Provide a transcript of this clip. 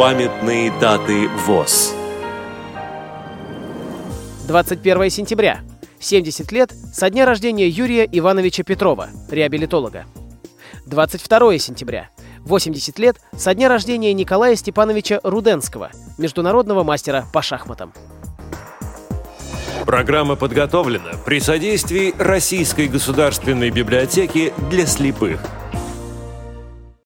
Памятные даты ВОЗ. 21 сентября. 70 лет со дня рождения Юрия Ивановича Петрова, реабилитолога. 22 сентября. 80 лет со дня рождения Николая Степановича Руденского, международного мастера по шахматам. Программа подготовлена при содействии Российской государственной библиотеки для слепых –